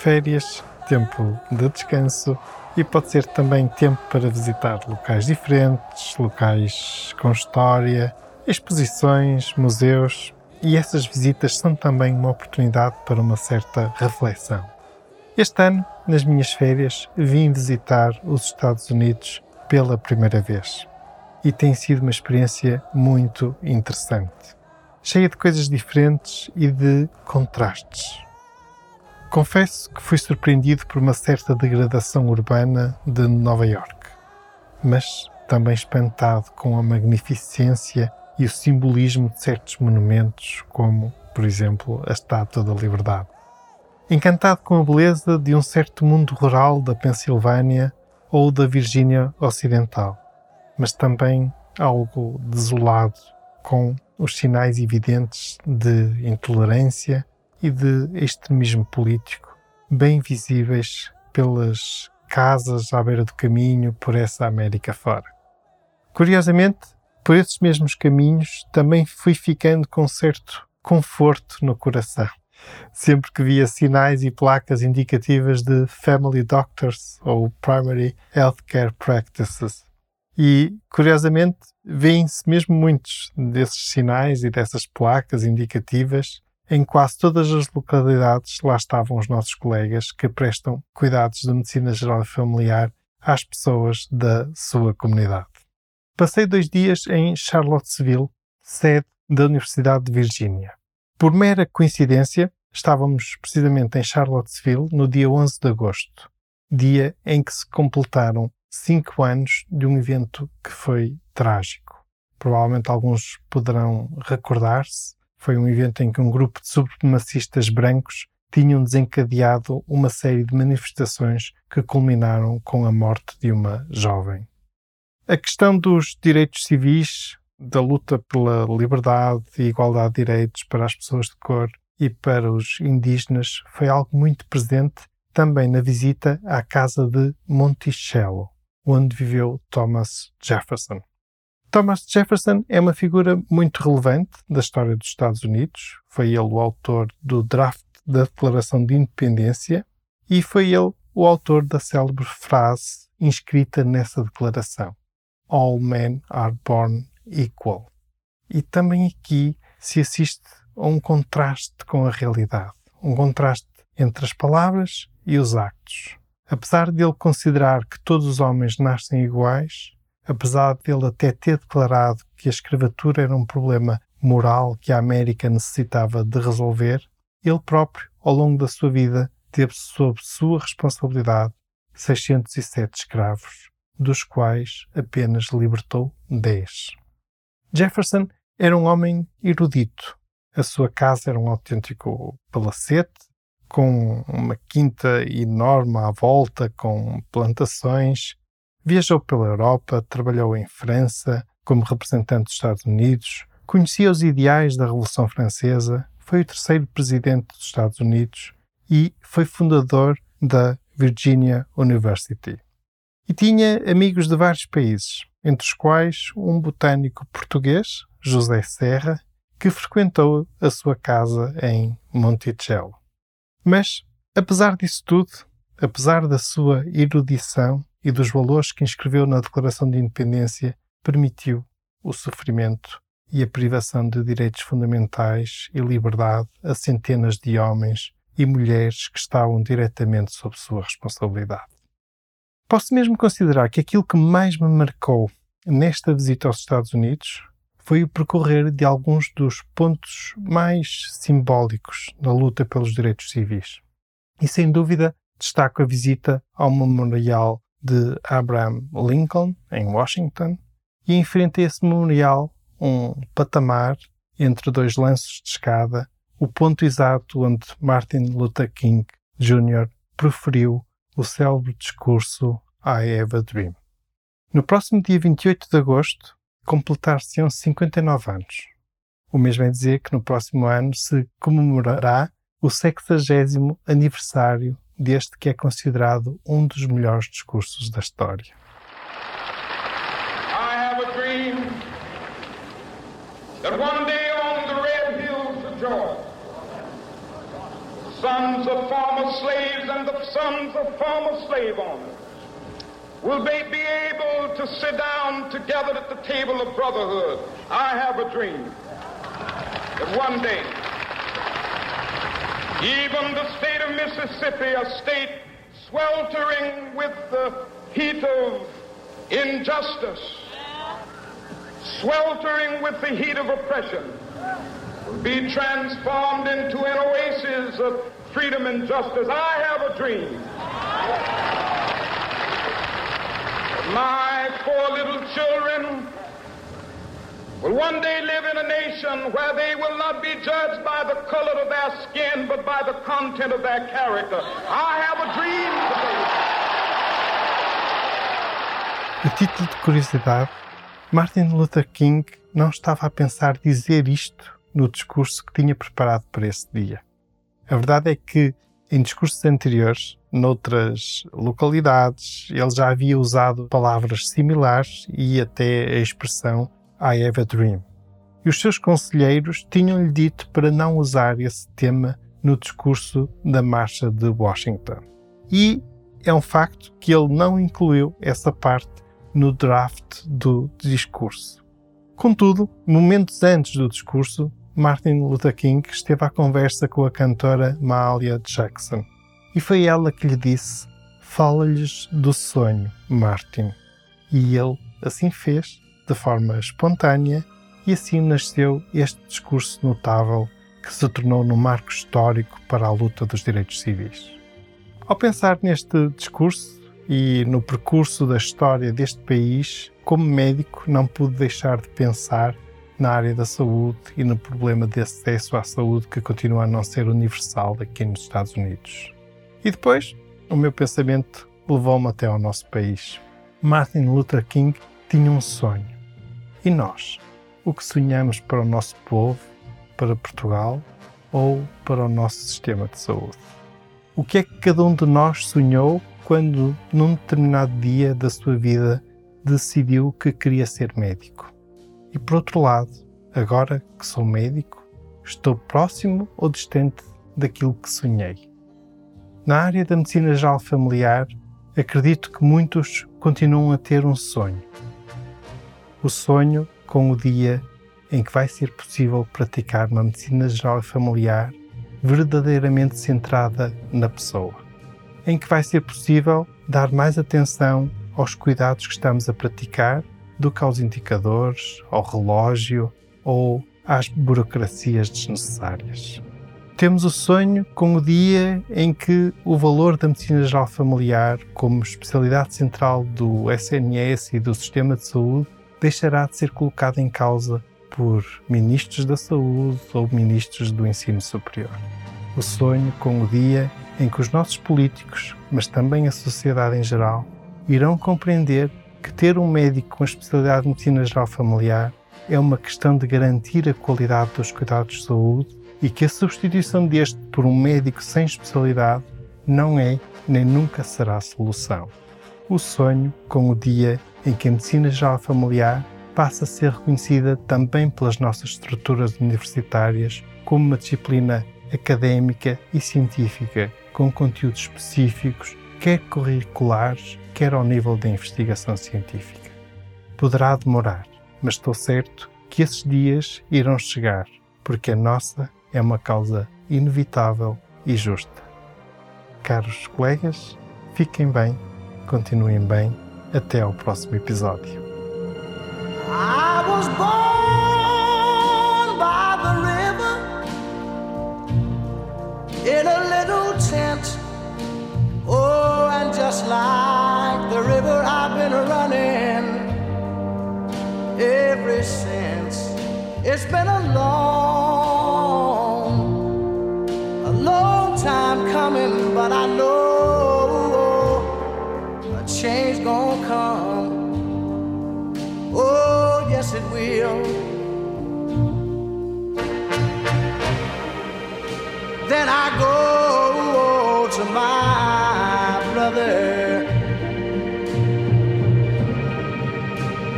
Férias, tempo de descanso e pode ser também tempo para visitar locais diferentes, locais com história, exposições, museus e essas visitas são também uma oportunidade para uma certa reflexão. Este ano, nas minhas férias, vim visitar os Estados Unidos pela primeira vez e tem sido uma experiência muito interessante, cheia de coisas diferentes e de contrastes. Confesso que fui surpreendido por uma certa degradação urbana de Nova York, mas também espantado com a magnificência e o simbolismo de certos monumentos, como, por exemplo, a Estátua da Liberdade. Encantado com a beleza de um certo mundo rural da Pensilvânia ou da Virgínia Ocidental, mas também algo desolado com os sinais evidentes de intolerância e de extremismo político, bem visíveis pelas casas à beira do caminho por essa América fora. Curiosamente, por esses mesmos caminhos também fui ficando com certo conforto no coração, sempre que via sinais e placas indicativas de Family Doctors ou Primary Healthcare Practices. E, curiosamente, vêem-se mesmo muitos desses sinais e dessas placas indicativas em quase todas as localidades, lá estavam os nossos colegas que prestam cuidados de medicina geral e familiar às pessoas da sua comunidade. Passei dois dias em Charlottesville, sede da Universidade de Virgínia. Por mera coincidência, estávamos precisamente em Charlottesville no dia 11 de agosto, dia em que se completaram cinco anos de um evento que foi trágico. Provavelmente alguns poderão recordar-se foi um evento em que um grupo de supremacistas brancos tinham desencadeado uma série de manifestações que culminaram com a morte de uma jovem. A questão dos direitos civis, da luta pela liberdade e igualdade de direitos para as pessoas de cor e para os indígenas foi algo muito presente também na visita à casa de Monticello, onde viveu Thomas Jefferson. Thomas Jefferson é uma figura muito relevante da história dos Estados Unidos. Foi ele o autor do draft da Declaração de Independência e foi ele o autor da célebre frase inscrita nessa declaração: All men are born equal. E também aqui se assiste a um contraste com a realidade, um contraste entre as palavras e os actos. Apesar de ele considerar que todos os homens nascem iguais, apesar dele até ter declarado que a escravatura era um problema moral que a América necessitava de resolver, ele próprio, ao longo da sua vida, teve sob sua responsabilidade 607 escravos, dos quais apenas libertou 10. Jefferson era um homem erudito. A sua casa era um autêntico palacete, com uma quinta enorme à volta, com plantações, Viajou pela Europa, trabalhou em França como representante dos Estados Unidos, conhecia os ideais da Revolução Francesa, foi o terceiro presidente dos Estados Unidos e foi fundador da Virginia University. E tinha amigos de vários países, entre os quais um botânico português, José Serra, que frequentou a sua casa em Monticello. Mas, apesar disso tudo, apesar da sua erudição, e dos valores que inscreveu na Declaração de Independência permitiu o sofrimento e a privação de direitos fundamentais e liberdade a centenas de homens e mulheres que estavam diretamente sob sua responsabilidade. Posso mesmo considerar que aquilo que mais me marcou nesta visita aos Estados Unidos foi o percorrer de alguns dos pontos mais simbólicos na luta pelos direitos civis. E sem dúvida destaco a visita ao memorial de Abraham Lincoln, em Washington, e em frente a esse memorial, um patamar entre dois lanços de escada, o ponto exato onde Martin Luther King Jr. proferiu o célebre discurso I Have a Dream. No próximo dia 28 de agosto, completar-se-ão 59 anos. O mesmo é dizer que no próximo ano se comemorará o 60 aniversário deste que é considerado um dos melhores discursos da história. I have a dream that one day on the red hills of Georgia, sons of former slaves and the sons of former slave owners will they be able to sit down together at the table of brotherhood. I have a dream that one day, even the state Mississippi, a state sweltering with the heat of injustice, sweltering with the heat of oppression, will be transformed into an oasis of freedom and justice. I have a dream. My four little children will one day live in a nation where they will not be judged by the color of their skin, but by the content of their character. I have a dream today. A título de curiosidade, Martin Luther King não estava a pensar dizer isto no discurso que tinha preparado para esse dia. A verdade é que, em discursos anteriores, noutras localidades, ele já havia usado palavras similares e até a expressão I have a dream. E os seus conselheiros tinham-lhe dito para não usar esse tema no discurso da Marcha de Washington. E é um facto que ele não incluiu essa parte no draft do discurso. Contudo, momentos antes do discurso, Martin Luther King esteve à conversa com a cantora Mahalia Jackson e foi ela que lhe disse: Fala-lhes do sonho, Martin. E ele assim fez, de forma espontânea, e assim nasceu este discurso notável que se tornou no marco histórico para a luta dos direitos civis. Ao pensar neste discurso e no percurso da história deste país, como médico, não pude deixar de pensar na área da saúde e no problema de acesso à saúde que continua a não ser universal aqui nos Estados Unidos. E depois, o meu pensamento levou-me até ao nosso país. Martin Luther King tinha um sonho. E nós? O que sonhamos para o nosso povo, para Portugal ou para o nosso sistema de saúde? O que é que cada um de nós sonhou quando, num determinado dia da sua vida, decidiu que queria ser médico? E por outro lado, agora que sou médico, estou próximo ou distante daquilo que sonhei? Na área da medicina geral familiar, acredito que muitos continuam a ter um sonho. O sonho com o dia em que vai ser possível praticar uma medicina geral familiar verdadeiramente centrada na pessoa. Em que vai ser possível dar mais atenção aos cuidados que estamos a praticar do que aos indicadores, ao relógio ou às burocracias desnecessárias. Temos o sonho com o dia em que o valor da medicina geral familiar, como especialidade central do SNS e do sistema de saúde, deixará de ser colocado em causa por ministros da saúde ou ministros do ensino superior. O sonho com o dia em que os nossos políticos, mas também a sociedade em geral, irão compreender que ter um médico com a especialidade de medicina geral familiar é uma questão de garantir a qualidade dos cuidados de saúde e que a substituição deste por um médico sem especialidade não é nem nunca será a solução. O sonho com o dia em que a medicina geral familiar passa a ser reconhecida também pelas nossas estruturas universitárias como uma disciplina académica e científica com conteúdos específicos, quer curriculares, quer ao nível da investigação científica. Poderá demorar, mas estou certo que esses dias irão chegar, porque a nossa é uma causa inevitável e justa. Caros colegas, fiquem bem, continuem bem. Até ao próximo episódio. Oh, just like the river, I've been running ever since. It's been a long, a long time coming, but I know change gonna come. Oh, yes, it will. Then I go to my brother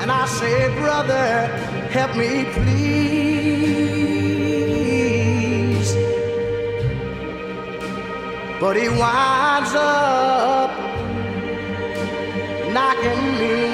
and I say, Brother, help me, please. But he winds up knocking me